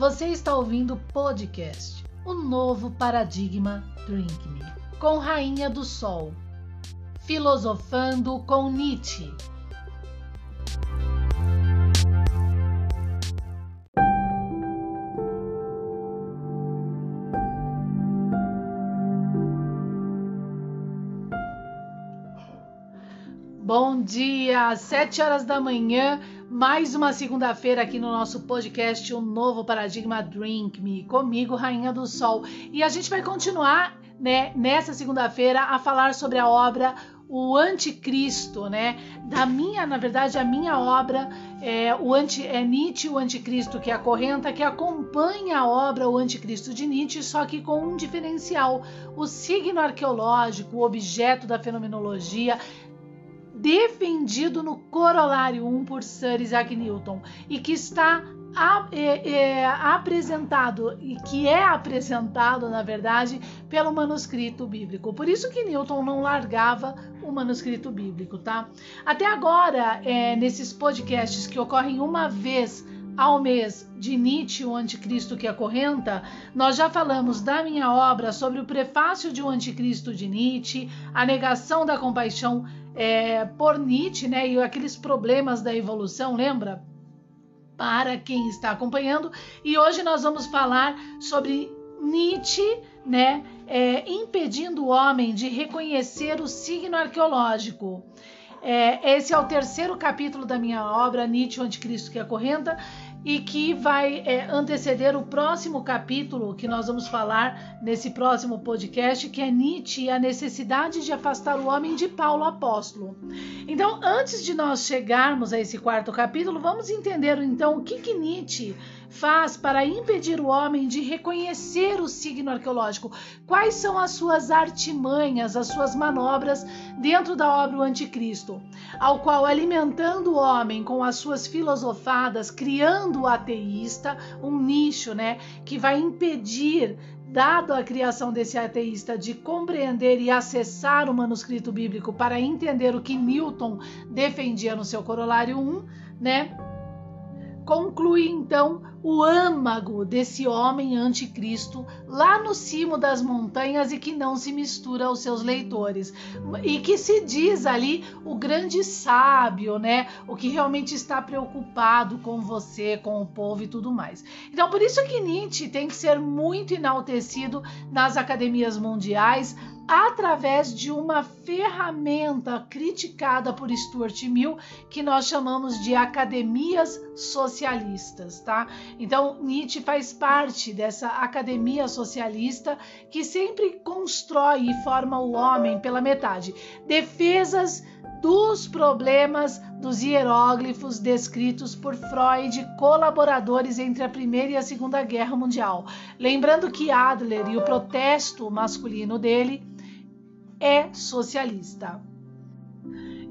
Você está ouvindo o podcast O Novo Paradigma Drink Me, com Rainha do Sol, filosofando com Nietzsche. Bom dia, sete horas da manhã, mais uma segunda-feira aqui no nosso podcast, o novo paradigma Drink Me, comigo, Rainha do Sol. E a gente vai continuar, né, nessa segunda-feira a falar sobre a obra O Anticristo, né? Da minha, na verdade, a minha obra é o anti, é Nietzsche, o Anticristo que acorrenta, que acompanha a obra O Anticristo de Nietzsche, só que com um diferencial. O signo arqueológico, o objeto da fenomenologia, defendido no Corolário 1 por Sir Isaac Newton e que está a, é, é, apresentado e que é apresentado, na verdade, pelo manuscrito bíblico. Por isso que Newton não largava o manuscrito bíblico, tá? Até agora, é, nesses podcasts que ocorrem uma vez ao mês de Nietzsche, o Anticristo que acorrenta, nós já falamos da minha obra sobre o prefácio de O Anticristo de Nietzsche, a negação da compaixão é, por Nietzsche, né? E aqueles problemas da evolução, lembra? Para quem está acompanhando. E hoje nós vamos falar sobre Nietzsche, né? É, impedindo o homem de reconhecer o signo arqueológico. É, esse é o terceiro capítulo da minha obra, Nietzsche, o Anticristo que acorrenta e que vai é, anteceder o próximo capítulo que nós vamos falar nesse próximo podcast, que é Nietzsche e a necessidade de afastar o homem de Paulo apóstolo. Então, antes de nós chegarmos a esse quarto capítulo, vamos entender então o que, que Nietzsche faz para impedir o homem de reconhecer o signo arqueológico? Quais são as suas artimanhas, as suas manobras dentro da obra O Anticristo, ao qual, alimentando o homem com as suas filosofadas, criando o ateísta, um nicho né, que vai impedir dado a criação desse ateísta de compreender e acessar o manuscrito bíblico para entender o que Newton defendia no seu corolário 1, né? Conclui então o âmago desse homem anticristo lá no cimo das montanhas e que não se mistura aos seus leitores e que se diz ali o grande sábio, né? O que realmente está preocupado com você, com o povo e tudo mais. Então, por isso que Nietzsche tem que ser muito enaltecido nas academias mundiais através de uma ferramenta criticada por Stuart Mill que nós chamamos de academias socialistas, tá? Então, Nietzsche faz parte dessa academia socialista que sempre constrói e forma o homem pela metade. Defesas dos problemas dos hieróglifos descritos por Freud, colaboradores entre a Primeira e a Segunda Guerra Mundial. Lembrando que Adler e o protesto masculino dele é socialista.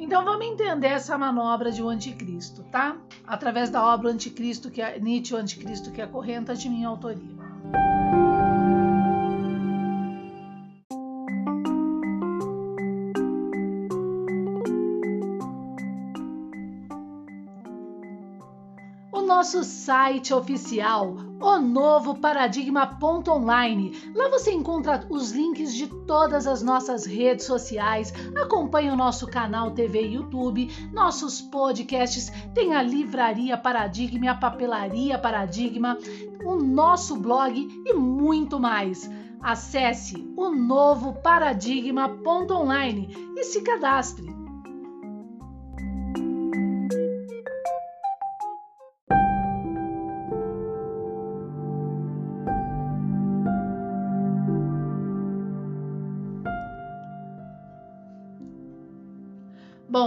Então vamos entender essa manobra de o anticristo, tá? Através da obra Anticristo, que é Nietzsche, o Anticristo, que é correnta de minha autoria. nosso site oficial, o novo paradigma.online. Lá você encontra os links de todas as nossas redes sociais, acompanha o nosso canal TV e YouTube, nossos podcasts, tem a livraria Paradigma, a papelaria Paradigma, o nosso blog e muito mais. Acesse o novo paradigma.online e se cadastre.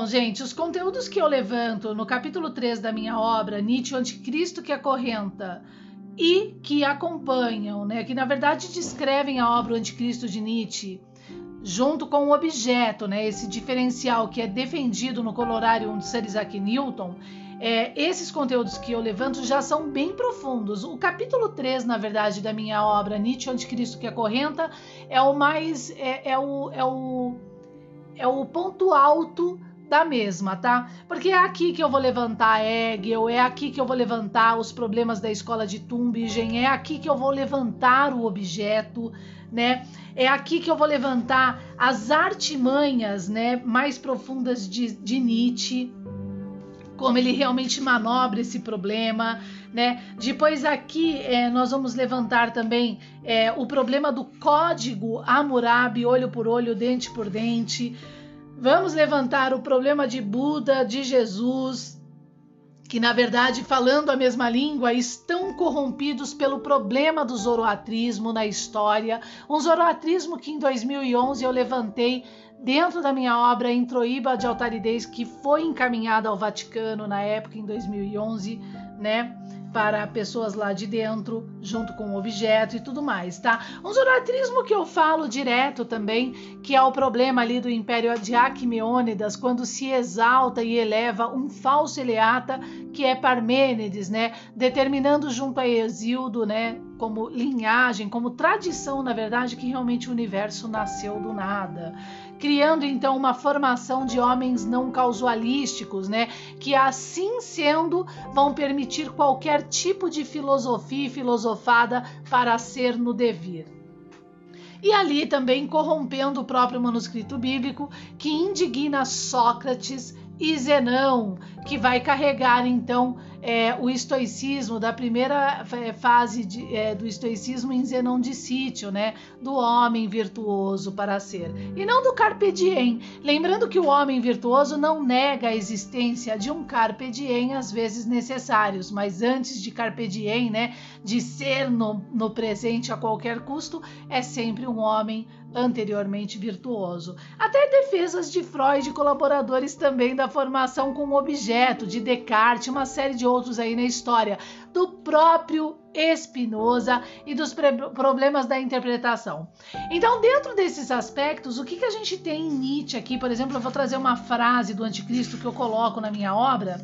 Bom, gente, os conteúdos que eu levanto no capítulo 3 da minha obra, Nietzsche, o Anticristo que acorrenta, e que acompanham, né, que na verdade descrevem a obra O Anticristo de Nietzsche, junto com o objeto, né, esse diferencial que é defendido no colorário de Sir Isaac Newton, é, esses conteúdos que eu levanto já são bem profundos. O capítulo 3, na verdade, da minha obra Nietzsche, o Anticristo que acorrenta, é o mais. é, é o, é, o, é o ponto alto da mesma, tá? Porque é aqui que eu vou levantar Hegel, é aqui que eu vou levantar os problemas da escola de Tübingen, é aqui que eu vou levantar o objeto, né? É aqui que eu vou levantar as artimanhas, né, mais profundas de, de Nietzsche, como ele realmente manobra esse problema, né? Depois aqui é, nós vamos levantar também é, o problema do código Hammurabi, olho por olho, dente por dente. Vamos levantar o problema de Buda, de Jesus, que na verdade, falando a mesma língua, estão corrompidos pelo problema do zoroatrismo na história. Um zoroatrismo que em 2011 eu levantei dentro da minha obra Introíba de Altaridez, que foi encaminhada ao Vaticano na época, em 2011, né? Para pessoas lá de dentro, junto com o objeto e tudo mais, tá? Um zoroatrismo que eu falo direto também, que é o problema ali do Império de Aquimêonidas, quando se exalta e eleva um falso Eleata, que é Parmênides, né? Determinando junto a Exildo, né? Como linhagem, como tradição, na verdade, que realmente o universo nasceu do nada criando então uma formação de homens não causalísticos, né? Que assim sendo vão permitir qualquer tipo de filosofia e filosofada para ser no devir e ali também corrompendo o próprio manuscrito bíblico que indigna Sócrates e Zenão, que vai carregar então é, o estoicismo da primeira é, fase de, é, do estoicismo em Zenão de Sítio, né, do homem virtuoso para ser, e não do carpe diem. Lembrando que o homem virtuoso não nega a existência de um carpe diem às vezes necessários, mas antes de carpe diem, né, de ser no, no presente a qualquer custo, é sempre um homem anteriormente virtuoso. Até defesas de Freud e colaboradores também da formação com objeto, de Descartes, uma série de outros aí na história, do próprio Spinoza e dos problemas da interpretação. Então, dentro desses aspectos, o que, que a gente tem em Nietzsche aqui? Por exemplo, eu vou trazer uma frase do Anticristo que eu coloco na minha obra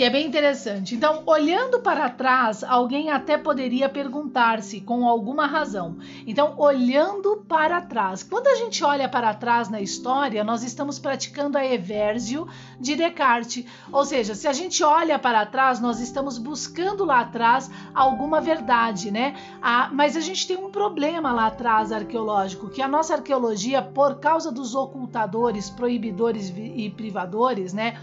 que é bem interessante. Então, olhando para trás, alguém até poderia perguntar-se com alguma razão. Então, olhando para trás. Quando a gente olha para trás na história, nós estamos praticando a Eversio de Descartes. Ou seja, se a gente olha para trás, nós estamos buscando lá atrás alguma verdade, né? Ah, mas a gente tem um problema lá atrás arqueológico, que a nossa arqueologia, por causa dos ocultadores, proibidores e privadores, né?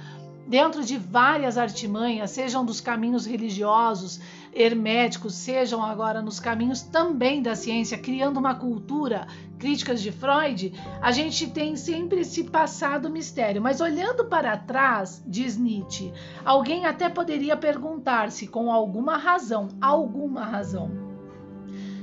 Dentro de várias artimanhas, sejam dos caminhos religiosos, herméticos, sejam agora nos caminhos também da ciência, criando uma cultura, críticas de Freud, a gente tem sempre esse passado mistério. Mas olhando para trás, diz Nietzsche, alguém até poderia perguntar-se com alguma razão, alguma razão,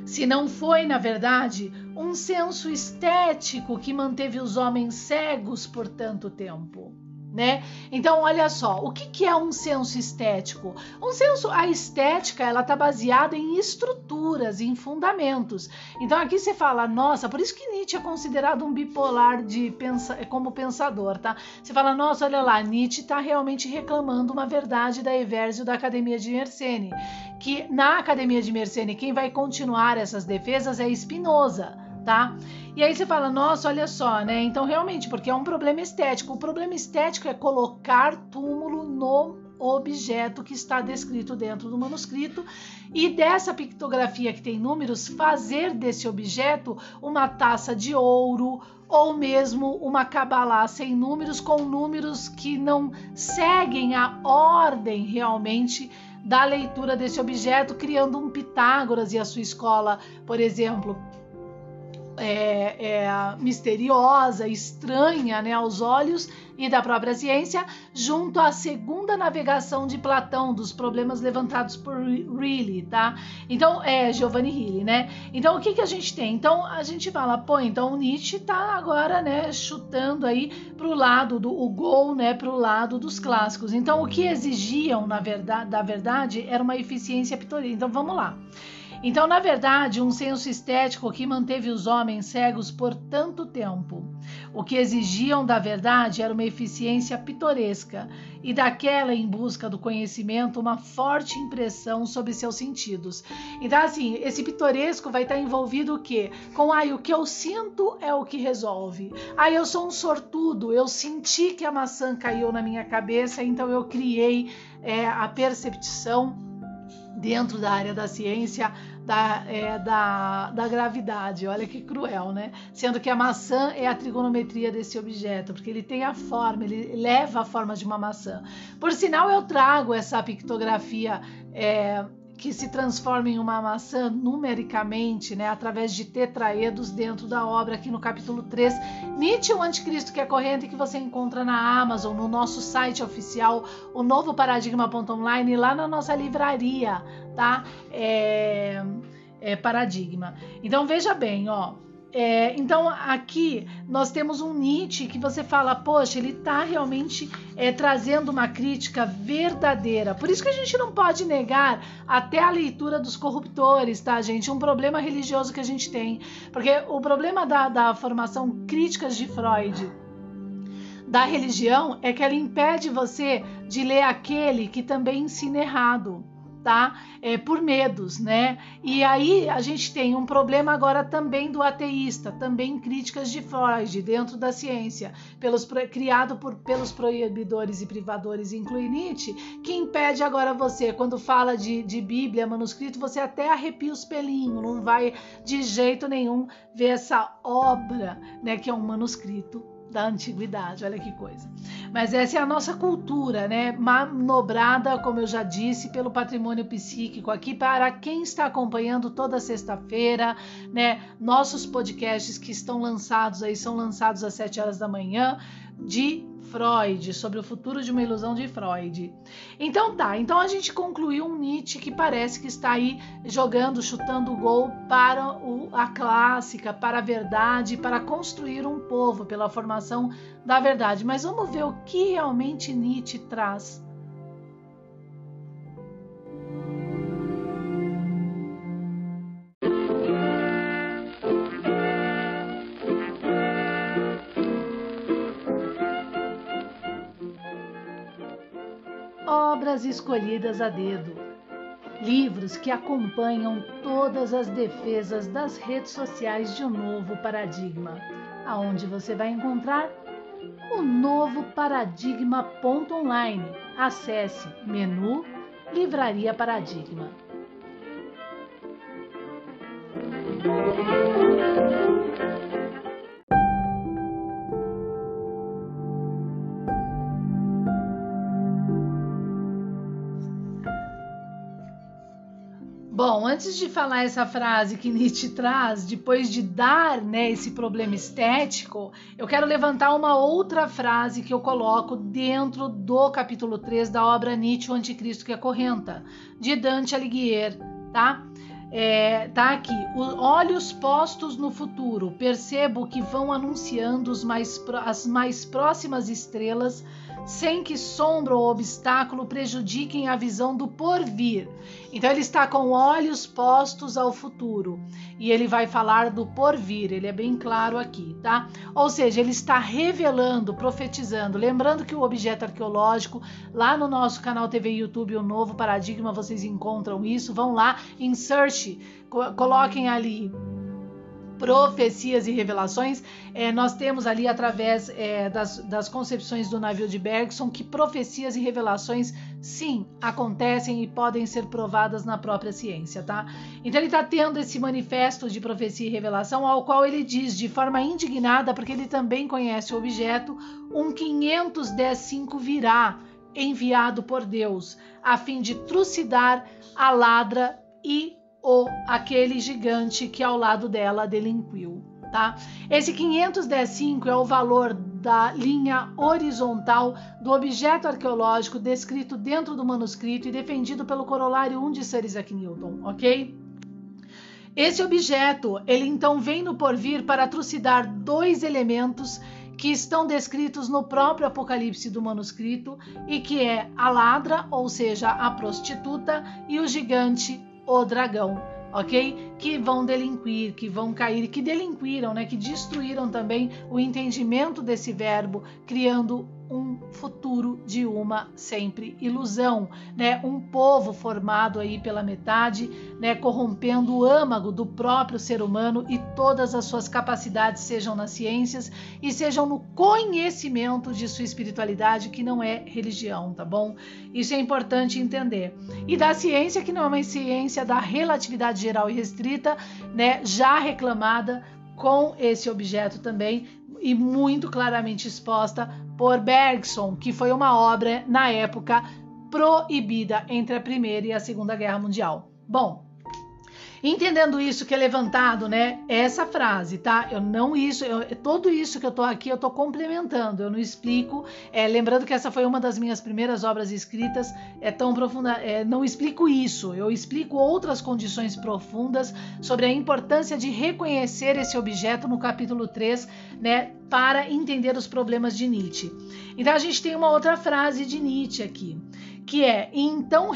se não foi, na verdade, um senso estético que manteve os homens cegos por tanto tempo né? Então, olha só, o que, que é um senso estético? Um senso, a estética, ela tá baseada em estruturas, em fundamentos. Então, aqui você fala, nossa, por isso que Nietzsche é considerado um bipolar de pensa, como pensador, tá? Você fala, nossa, olha lá, Nietzsche está realmente reclamando uma verdade da Eversio da Academia de Mersenne, que na Academia de Mersenne quem vai continuar essas defesas é Spinoza tá? E aí você fala, nossa, olha só, né? Então realmente, porque é um problema estético. O problema estético é colocar túmulo no objeto que está descrito dentro do manuscrito e dessa pictografia que tem números, fazer desse objeto uma taça de ouro ou mesmo uma cabalá sem números com números que não seguem a ordem realmente da leitura desse objeto, criando um Pitágoras e a sua escola, por exemplo, é, é, misteriosa, estranha né, aos olhos e da própria ciência, junto à segunda navegação de Platão, dos problemas levantados por Riley, tá? Então, é Giovanni Riley, né? Então, o que, que a gente tem? Então, a gente fala, pô, então o Nietzsche tá agora, né, chutando aí pro lado do o gol, né, pro lado dos clássicos. Então, o que exigiam, na verdade, da verdade, era uma eficiência pitoresca. Então, vamos lá. Então, na verdade, um senso estético que manteve os homens cegos por tanto tempo. O que exigiam da verdade era uma eficiência pitoresca e daquela em busca do conhecimento uma forte impressão sobre seus sentidos. Então, assim, esse pitoresco vai estar envolvido o quê? Com ai, o que eu sinto é o que resolve. Ai, eu sou um sortudo, eu senti que a maçã caiu na minha cabeça, então eu criei é, a percepção dentro da área da ciência da, é, da, da gravidade. Olha que cruel, né? Sendo que a maçã é a trigonometria desse objeto, porque ele tem a forma, ele leva a forma de uma maçã. Por sinal, eu trago essa pictografia é, que se transforma em uma maçã numericamente, né, através de tetraedos dentro da obra aqui no capítulo 3, Nietzsche, o anticristo que é corrente que você encontra na Amazon, no nosso site oficial, o novo paradigma.online, lá na nossa livraria, tá? É, é paradigma. Então veja bem, ó, é, então aqui nós temos um Nietzsche que você fala, poxa, ele está realmente é, trazendo uma crítica verdadeira. Por isso que a gente não pode negar até a leitura dos corruptores, tá, gente? Um problema religioso que a gente tem. Porque o problema da, da formação críticas de Freud da religião é que ela impede você de ler aquele que também ensina errado tá? É, por medos, né? E aí a gente tem um problema agora também do ateísta, também críticas de Freud dentro da ciência, pelos, criado por, pelos proibidores e privadores, inclui Nietzsche, que impede agora você, quando fala de, de Bíblia, manuscrito, você até arrepia os pelinhos, não vai de jeito nenhum ver essa obra, né, que é um manuscrito da antiguidade, olha que coisa. Mas essa é a nossa cultura, né? Manobrada, como eu já disse, pelo patrimônio psíquico aqui para quem está acompanhando toda sexta-feira, né? Nossos podcasts que estão lançados aí são lançados às 7 horas da manhã de Freud, sobre o futuro de uma ilusão de Freud. Então tá, então a gente concluiu um Nietzsche que parece que está aí jogando, chutando o gol para o, a clássica, para a verdade, para construir um povo pela formação da verdade. Mas vamos ver o que realmente Nietzsche traz obras escolhidas a dedo, livros que acompanham todas as defesas das redes sociais de um novo paradigma, aonde você vai encontrar o novo paradigma.online. Acesse menu Livraria Paradigma. Antes de falar essa frase que Nietzsche traz, depois de dar né, esse problema estético, eu quero levantar uma outra frase que eu coloco dentro do capítulo 3 da obra Nietzsche, o Anticristo que acorrenta, de Dante Alighieri, tá? É, tá aqui, olhos postos no futuro, percebo que vão anunciando mais, as mais próximas estrelas sem que sombra ou obstáculo prejudiquem a visão do porvir. Então ele está com olhos postos ao futuro e ele vai falar do porvir, ele é bem claro aqui, tá? Ou seja, ele está revelando, profetizando. Lembrando que o objeto arqueológico, lá no nosso canal TV YouTube, o novo paradigma, vocês encontram isso. Vão lá, insert, coloquem ali profecias e revelações, é, nós temos ali através é, das, das, concepções do navio de Bergson que profecias e revelações sim acontecem e podem ser provadas na própria ciência, tá? Então ele está tendo esse manifesto de profecia e revelação ao qual ele diz de forma indignada, porque ele também conhece o objeto, um 515 virá enviado por Deus a fim de trucidar a ladra e ou aquele gigante que ao lado dela delinquiu. Tá? Esse 515 é o valor da linha horizontal do objeto arqueológico descrito dentro do manuscrito e defendido pelo corolário 1 de Sir Isaac Newton, ok? Esse objeto, ele então vem no porvir para trucidar dois elementos que estão descritos no próprio Apocalipse do manuscrito e que é a ladra, ou seja, a prostituta, e o gigante, o dragão. ok? Que vão delinquir, que vão cair, que delinquiram, né? Que destruíram também o entendimento desse verbo, criando um futuro de uma sempre ilusão, né? Um povo formado aí pela metade, né? Corrompendo o âmago do próprio ser humano e todas as suas capacidades, sejam nas ciências e sejam no conhecimento de sua espiritualidade, que não é religião, tá bom? Isso é importante entender. E da ciência, que não é uma ciência da relatividade geral e restrita, né? Já reclamada com esse objeto também e muito claramente exposta por Bergson, que foi uma obra na época proibida entre a Primeira e a Segunda Guerra Mundial. Bom, Entendendo isso que é levantado, né? Essa frase, tá? Eu não isso, eu, tudo isso que eu tô aqui, eu tô complementando, eu não explico. É, lembrando que essa foi uma das minhas primeiras obras escritas, é tão profunda, é, não explico isso, eu explico outras condições profundas sobre a importância de reconhecer esse objeto no capítulo 3, né? Para entender os problemas de Nietzsche. Então a gente tem uma outra frase de Nietzsche aqui que é: e então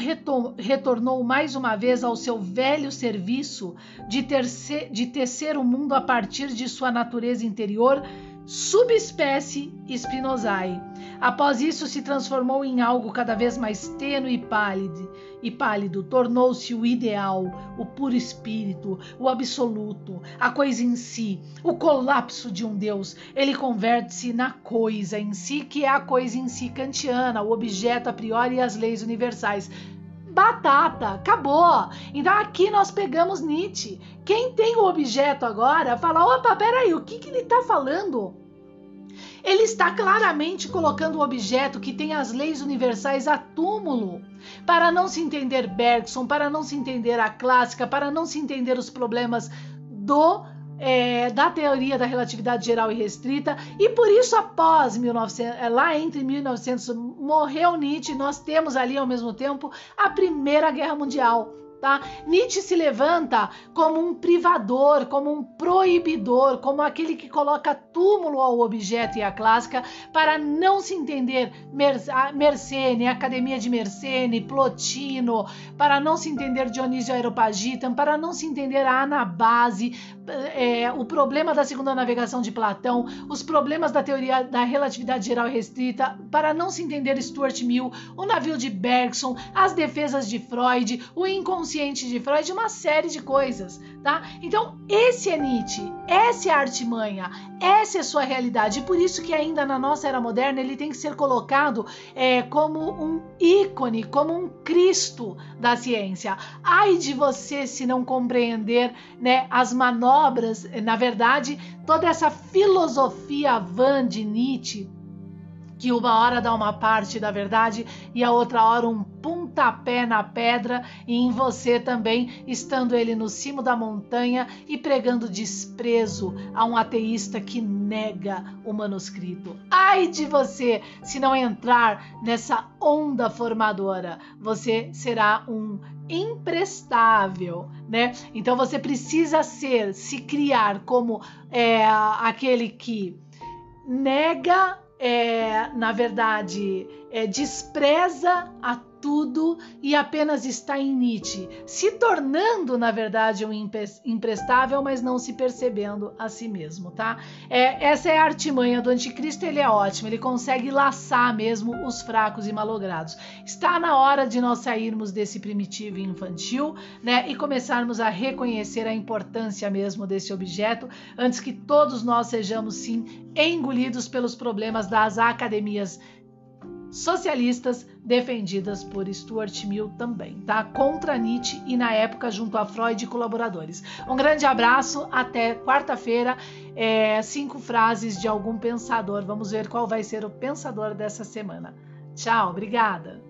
retornou mais uma vez ao seu velho serviço de, terce, de tecer o mundo a partir de sua natureza interior, subespécie Spinozae. Após isso, se transformou em algo cada vez mais tênue e pálido, e pálido tornou-se o ideal, o puro espírito, o absoluto, a coisa em si, o colapso de um Deus. Ele converte-se na coisa em si, que é a coisa em si kantiana, o objeto a priori e as leis universais batata, acabou. Então aqui nós pegamos Nietzsche. Quem tem o objeto agora fala: opa, peraí, o que, que ele está falando? Ele está claramente colocando o objeto que tem as leis universais a túmulo. Para não se entender Bergson, para não se entender a clássica, para não se entender os problemas do é, da teoria da relatividade geral e restrita, e por isso após 1900, é, lá entre 1900 morreu Nietzsche, nós temos ali ao mesmo tempo a Primeira Guerra Mundial. Tá? Nietzsche se levanta como um privador, como um proibidor, como aquele que coloca túmulo ao objeto e à clássica para não se entender Mersenne, Academia de Mersenne, Plotino, para não se entender Dionísio Aeropagitan, para não se entender a Anabase, é, o problema da segunda navegação de Platão, os problemas da teoria da relatividade geral restrita, para não se entender Stuart Mill, o navio de Bergson, as defesas de Freud, o inconsciente de Freud, uma série de coisas, tá? Então, esse é Nietzsche, essa é a artimanha, essa é a sua realidade, e por isso que ainda na nossa era moderna ele tem que ser colocado é, como um ícone, como um Cristo da ciência. Ai de você se não compreender né, as manobras obras, na verdade, toda essa filosofia van de Nietzsche, que uma hora dá uma parte da verdade e a outra hora um pontapé na pedra, e em você também, estando ele no cimo da montanha e pregando desprezo a um ateísta que nega o manuscrito. Ai de você se não entrar nessa onda formadora, você será um imprestável, né? Então você precisa ser, se criar como é, aquele que nega, é, na verdade, é, despreza a tudo e apenas está em Nietzsche, se tornando, na verdade, um imprestável, mas não se percebendo a si mesmo, tá? É, essa é a artimanha do anticristo, ele é ótimo, ele consegue laçar mesmo os fracos e malogrados. Está na hora de nós sairmos desse primitivo infantil, né, e começarmos a reconhecer a importância mesmo desse objeto, antes que todos nós sejamos, sim, engolidos pelos problemas das academias socialistas defendidas por Stuart Mill também, tá? Contra Nietzsche e na época junto a Freud e colaboradores. Um grande abraço, até quarta-feira. É, cinco frases de algum pensador. Vamos ver qual vai ser o pensador dessa semana. Tchau, obrigada.